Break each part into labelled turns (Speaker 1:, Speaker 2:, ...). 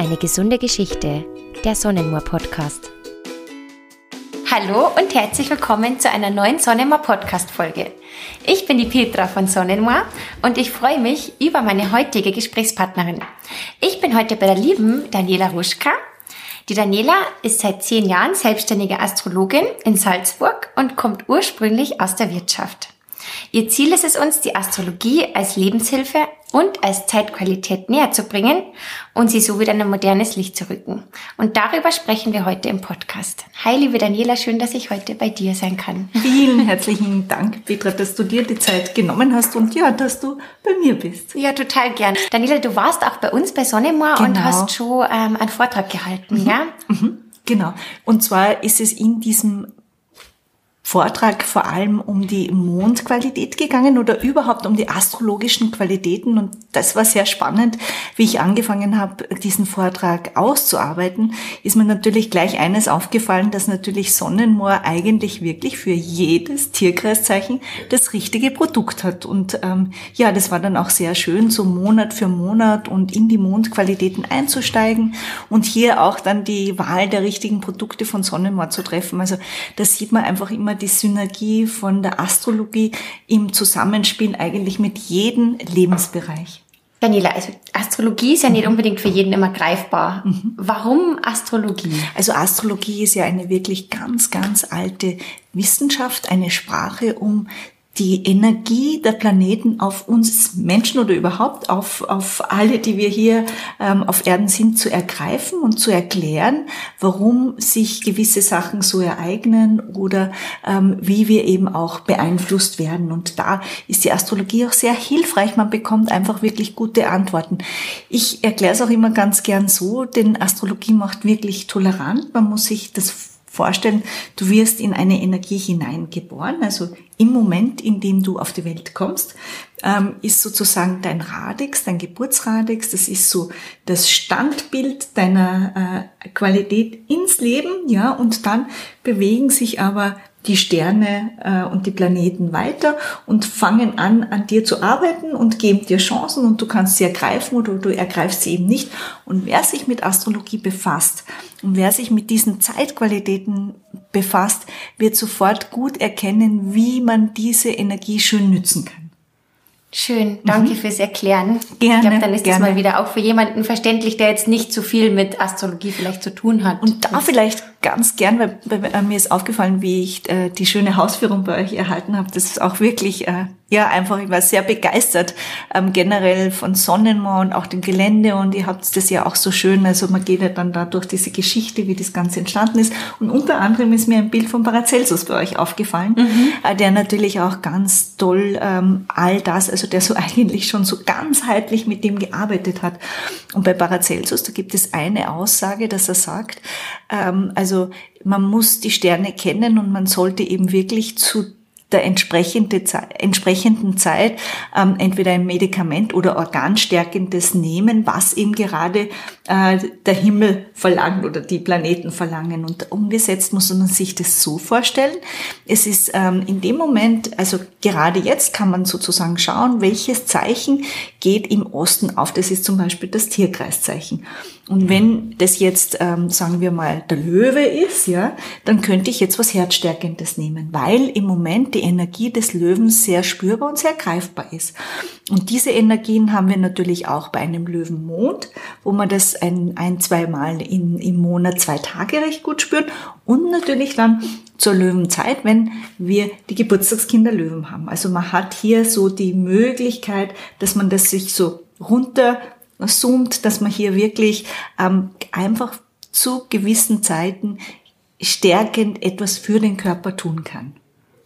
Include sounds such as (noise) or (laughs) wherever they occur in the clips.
Speaker 1: Eine gesunde Geschichte, der Sonnenmoor Podcast.
Speaker 2: Hallo und herzlich willkommen zu einer neuen Sonnenmoor Podcast Folge. Ich bin die Petra von Sonnenmoor und ich freue mich über meine heutige Gesprächspartnerin. Ich bin heute bei der lieben Daniela Ruschka. Die Daniela ist seit zehn Jahren selbstständige Astrologin in Salzburg und kommt ursprünglich aus der Wirtschaft. Ihr Ziel ist es uns, die Astrologie als Lebenshilfe und als Zeitqualität näher zu bringen und sie so wieder in ein modernes Licht zu rücken. Und darüber sprechen wir heute im Podcast. Hi, liebe Daniela, schön, dass ich heute bei dir sein kann.
Speaker 3: Vielen herzlichen Dank, Petra, dass du dir die Zeit genommen hast und ja, dass du bei mir bist.
Speaker 2: Ja, total gern. Daniela, du warst auch bei uns bei Sonnemoor genau. und hast schon ähm, einen Vortrag gehalten,
Speaker 3: mhm.
Speaker 2: ja?
Speaker 3: Mhm. Genau. Und zwar ist es in diesem Vortrag vor allem um die Mondqualität gegangen oder überhaupt um die astrologischen Qualitäten. Und das war sehr spannend. Wie ich angefangen habe, diesen Vortrag auszuarbeiten, ist mir natürlich gleich eines aufgefallen, dass natürlich Sonnenmoor eigentlich wirklich für jedes Tierkreiszeichen das richtige Produkt hat. Und ähm, ja, das war dann auch sehr schön, so Monat für Monat und in die Mondqualitäten einzusteigen und hier auch dann die Wahl der richtigen Produkte von Sonnenmoor zu treffen. Also das sieht man einfach immer die Synergie von der Astrologie im Zusammenspiel eigentlich mit jedem Lebensbereich.
Speaker 2: Daniela, also Astrologie ist ja nicht unbedingt für jeden immer greifbar. Mhm. Warum Astrologie?
Speaker 3: Also Astrologie ist ja eine wirklich ganz, ganz alte Wissenschaft, eine Sprache, um die Energie der Planeten auf uns Menschen oder überhaupt auf, auf alle, die wir hier ähm, auf Erden sind, zu ergreifen und zu erklären, warum sich gewisse Sachen so ereignen oder ähm, wie wir eben auch beeinflusst werden. Und da ist die Astrologie auch sehr hilfreich. Man bekommt einfach wirklich gute Antworten. Ich erkläre es auch immer ganz gern so, denn Astrologie macht wirklich tolerant. Man muss sich das vorstellen, du wirst in eine Energie hineingeboren, also im Moment, in dem du auf die Welt kommst, ähm, ist sozusagen dein Radix, dein Geburtsradix, das ist so das Standbild deiner äh, Qualität ins Leben, ja, und dann bewegen sich aber die Sterne äh, und die Planeten weiter und fangen an, an dir zu arbeiten und geben dir Chancen und du kannst sie ergreifen oder du ergreifst sie eben nicht. Und wer sich mit Astrologie befasst und wer sich mit diesen Zeitqualitäten befasst, wird sofort gut erkennen, wie man diese Energie schön nützen kann.
Speaker 2: Schön, danke mhm. fürs Erklären.
Speaker 3: Gerne.
Speaker 2: Ich glaube, dann ist gerne. das mal wieder auch für jemanden verständlich, der jetzt nicht so viel mit Astrologie vielleicht zu tun hat.
Speaker 3: Und da vielleicht ganz gern, weil, weil mir ist aufgefallen, wie ich äh, die schöne Hausführung bei euch erhalten habe. Das ist auch wirklich, äh, ja, einfach, ich war sehr begeistert ähm, generell von Sonnenmoor und auch dem Gelände und ihr habt das ja auch so schön, also man geht ja dann da durch diese Geschichte, wie das Ganze entstanden ist. Und unter anderem ist mir ein Bild von Paracelsus bei euch aufgefallen, mhm. äh, der natürlich auch ganz toll ähm, all das, also der so (laughs) eigentlich schon so ganzheitlich mit dem gearbeitet hat. Und bei Paracelsus, da gibt es eine Aussage, dass er sagt, ähm, also man muss die Sterne kennen und man sollte eben wirklich zu der entsprechende, entsprechenden Zeit ähm, entweder ein Medikament oder organstärkendes nehmen, was eben gerade äh, der Himmel verlangt oder die Planeten verlangen. Und umgesetzt muss man sich das so vorstellen. Es ist ähm, in dem Moment, also gerade jetzt kann man sozusagen schauen, welches Zeichen geht im Osten auf. Das ist zum Beispiel das Tierkreiszeichen. Und wenn das jetzt, ähm, sagen wir mal, der Löwe ist, ja, dann könnte ich jetzt was Herzstärkendes nehmen, weil im Moment die Energie des Löwen sehr spürbar und sehr greifbar ist. Und diese Energien haben wir natürlich auch bei einem Löwenmond, wo man das ein, ein zwei Mal in, im Monat zwei Tage recht gut spürt und natürlich dann zur Löwenzeit, wenn wir die Geburtstagskinder Löwen haben. Also man hat hier so die Möglichkeit, dass man das sich so runter zoomt, dass man hier wirklich ähm, einfach zu gewissen Zeiten stärkend etwas für den Körper tun kann.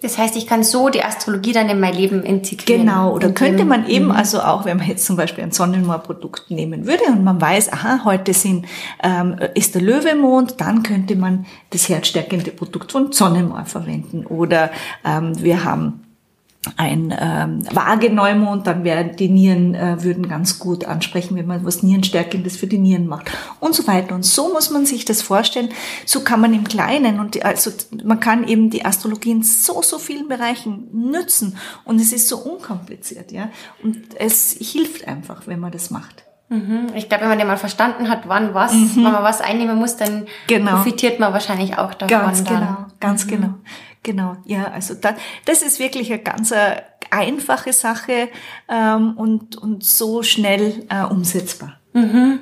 Speaker 2: Das heißt, ich kann so die Astrologie dann in mein Leben integrieren.
Speaker 3: Genau, oder könnte man eben, mhm. also auch wenn man jetzt zum Beispiel ein Sonnenmoor-Produkt nehmen würde und man weiß, aha, heute sind, ähm, ist der Löwemond, dann könnte man das herzstärkende Produkt von Sonnenmoor verwenden. Oder ähm, wir haben ein ähm, Waage-Neumond, dann wären die Nieren äh, würden ganz gut ansprechen, wenn man was Nierenstärkendes für die Nieren macht und so weiter. Und so muss man sich das vorstellen. So kann man im Kleinen und die, also man kann eben die Astrologie in so so vielen Bereichen nützen und es ist so unkompliziert, ja. Und es hilft einfach, wenn man das macht.
Speaker 2: Mhm. Ich glaube, wenn man den mal verstanden hat, wann was, mhm. wenn man was einnehmen muss, dann genau. profitiert man wahrscheinlich auch davon.
Speaker 3: Ganz
Speaker 2: dann.
Speaker 3: genau, ganz mhm. genau. Genau, ja, also da, das ist wirklich eine ganz äh, einfache Sache ähm, und, und so schnell äh, umsetzbar.
Speaker 2: Mhm.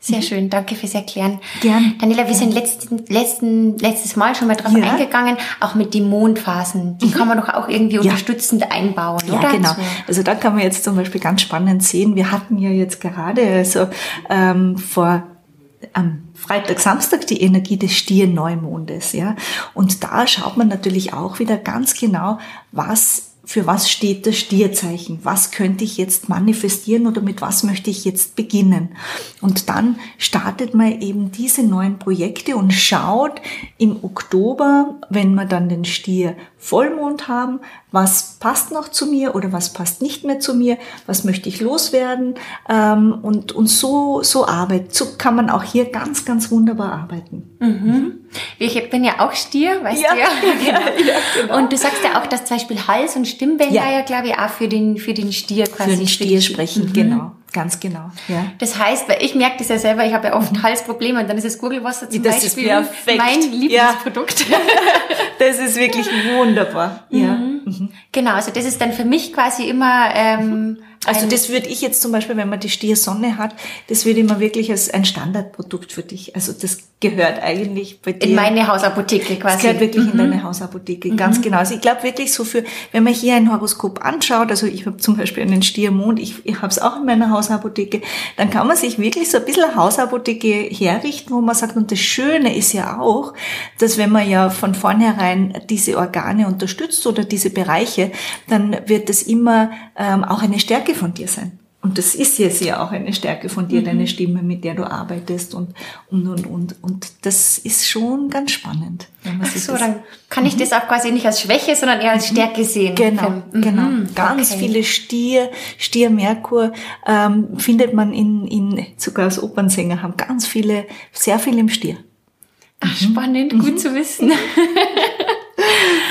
Speaker 2: Sehr mhm. schön, danke fürs Erklären.
Speaker 3: Gern.
Speaker 2: Daniela, wir sind letzten, letzten, letztes Mal schon mal drauf ja. eingegangen, auch mit den Mondphasen. Die mhm. kann man doch auch irgendwie ja. unterstützend einbauen,
Speaker 3: ja,
Speaker 2: oder?
Speaker 3: genau. Also da kann man jetzt zum Beispiel ganz spannend sehen. Wir hatten ja jetzt gerade also ähm, vor am Freitag, Samstag die Energie des Stier-Neumondes, ja. Und da schaut man natürlich auch wieder ganz genau, was für was steht das Stierzeichen? Was könnte ich jetzt manifestieren oder mit was möchte ich jetzt beginnen? Und dann startet man eben diese neuen Projekte und schaut im Oktober, wenn wir dann den Stier Vollmond haben, was passt noch zu mir oder was passt nicht mehr zu mir, was möchte ich loswerden ähm, und, und so, so arbeiten. So kann man auch hier ganz, ganz wunderbar arbeiten.
Speaker 2: Mhm. Ich bin ja auch Stier, weißt ja. du ja. ja, (laughs) ja genau. Und du sagst ja auch, dass zum Beispiel Hals- und Stimmbänder ja, ja glaube ich, auch für den, für den Stier quasi
Speaker 3: Für den Stier sprechen, mhm. genau. Ganz genau. Ja.
Speaker 2: Das heißt, weil ich merke das ja selber, ich habe ja oft. Halsprobleme und dann ist das Gurgelwasser zum
Speaker 3: das
Speaker 2: Beispiel
Speaker 3: mein
Speaker 2: Lieblingsprodukt.
Speaker 3: Ja. (laughs) das ist wirklich wunderbar. Ja.
Speaker 2: Mhm. mhm. Genau, also das ist dann für mich quasi immer ähm,
Speaker 3: also das würde ich jetzt zum Beispiel, wenn man die Stiersonne hat, das würde ich mir wirklich als ein Standardprodukt für dich. Also das gehört eigentlich bei dir.
Speaker 2: In meine Hausapotheke quasi.
Speaker 3: Das gehört wirklich mhm. in deine Hausapotheke, mhm. ganz genau. Also ich glaube wirklich so für, wenn man hier ein Horoskop anschaut, also ich habe zum Beispiel einen Stiermond, ich, ich habe es auch in meiner Hausapotheke, dann kann man sich wirklich so ein bisschen eine Hausapotheke herrichten, wo man sagt, und das Schöne ist ja auch, dass wenn man ja von vornherein diese Organe unterstützt oder diese Bereiche, dann wird das immer ähm, auch eine Stärke von dir sein. Und das ist jetzt ja auch eine Stärke von dir, mhm. deine Stimme, mit der du arbeitest und, und, und, und. Und das ist schon ganz spannend.
Speaker 2: Wenn man Ach so, dann kann ich mhm. das auch quasi nicht als Schwäche, sondern eher als mhm. Stärke sehen.
Speaker 3: Genau, mhm. genau. Ganz okay. viele Stier, Stier Merkur ähm, findet man in, in, sogar als Opernsänger haben ganz viele, sehr viel im Stier.
Speaker 2: Ach, spannend, mhm. gut zu wissen. (laughs)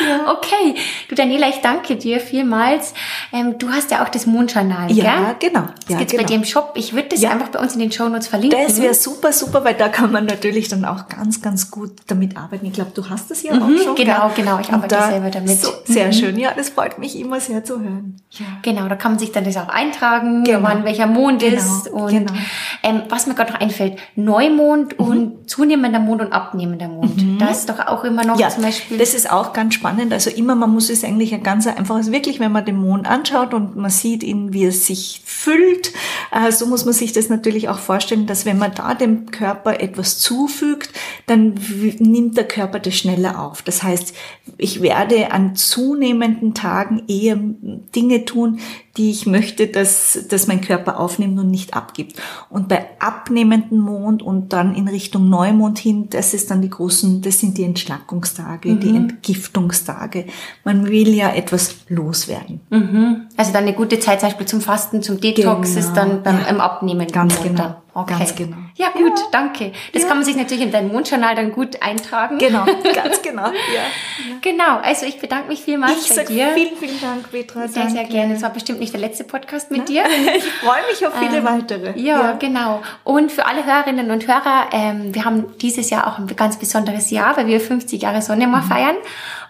Speaker 2: ja. Okay, du Daniela, ich danke dir vielmals. Ähm, du hast ja auch das Mondjournal,
Speaker 3: Ja,
Speaker 2: gell?
Speaker 3: genau.
Speaker 2: Das ja, gibt's genau. bei dir im Shop. Ich würde das ja. einfach bei uns in den Show Notes verlinken.
Speaker 3: Das wäre super, super, weil da kann man natürlich dann auch ganz, ganz gut damit arbeiten. Ich glaube, du hast das ja mhm, auch schon.
Speaker 2: Genau, gell? genau. Ich arbeite da, selber damit. So,
Speaker 3: sehr mhm. schön. Ja, das freut mich immer sehr zu hören.
Speaker 2: Ja. Genau, da kann man sich dann das auch eintragen, genau. wann welcher Mond genau. ist. Und genau. ähm, was mir gerade noch einfällt, Neumond mhm. und zunehmender Mond und abnehmender Mond. Mhm. Da ist doch auch immer noch
Speaker 3: ja,
Speaker 2: zum Beispiel.
Speaker 3: Das ist auch ganz spannend. Also immer, man muss es eigentlich ein ganz einfaches, wirklich, wenn man den Mond anschaut und man sieht ihn, wie er sich füllt, äh, so muss man sich das natürlich auch vorstellen, dass wenn man da dem Körper etwas zufügt, dann nimmt der Körper das schneller auf. Das heißt, ich werde an zunehmenden Tagen eher Dinge tun, die ich möchte, dass, dass mein Körper aufnimmt und nicht abgibt. Und bei abnehmendem Mond und dann in Richtung Neumond hin, das ist dann die großen, das sind die Entschlackungstage, mhm. die Entgiftungstage. Man will ja etwas loswerden.
Speaker 2: Mhm. Also dann eine gute Zeit zum Beispiel zum Fasten, zum Detox genau. ist dann beim, ja. im Abnehmen.
Speaker 3: Ganz genau.
Speaker 2: Dann.
Speaker 3: Okay. Ganz genau.
Speaker 2: Ja, gut, ja. danke. Das ja. kann man sich natürlich in deinem Mondjournal dann gut eintragen.
Speaker 3: Genau, (laughs) ganz genau. Ja.
Speaker 2: Genau, also ich bedanke mich vielmals
Speaker 3: ich
Speaker 2: bei dir.
Speaker 3: Vielen, vielen Dank, Petra.
Speaker 2: Sehr,
Speaker 3: danke.
Speaker 2: sehr gerne. Es war bestimmt nicht der letzte Podcast mit Na? dir. (laughs)
Speaker 3: Ich freue mich auf viele ähm, weitere.
Speaker 2: Ja, ja, genau. Und für alle Hörerinnen und Hörer, ähm, wir haben dieses Jahr auch ein ganz besonderes Jahr, weil wir 50 Jahre Sonne mal mhm. feiern.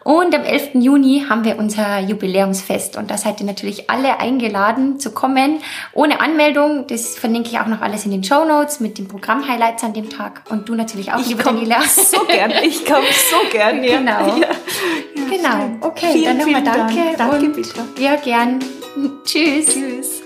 Speaker 2: Und am 11. Juni haben wir unser Jubiläumsfest und da seid ihr natürlich alle eingeladen zu kommen. Ohne Anmeldung, das verlinke ich auch noch alles in den Show Notes mit den Programm-Highlights an dem Tag. Und du natürlich auch,
Speaker 3: ich
Speaker 2: liebe
Speaker 3: Daniela. so gern, ich komme so gern.
Speaker 2: Ja. Genau. Ja. Genau, okay,
Speaker 3: vielen,
Speaker 2: dann nochmal danke.
Speaker 3: Dank. Danke, bitte.
Speaker 2: Ja, gern. Tschüss.
Speaker 3: Tschüss.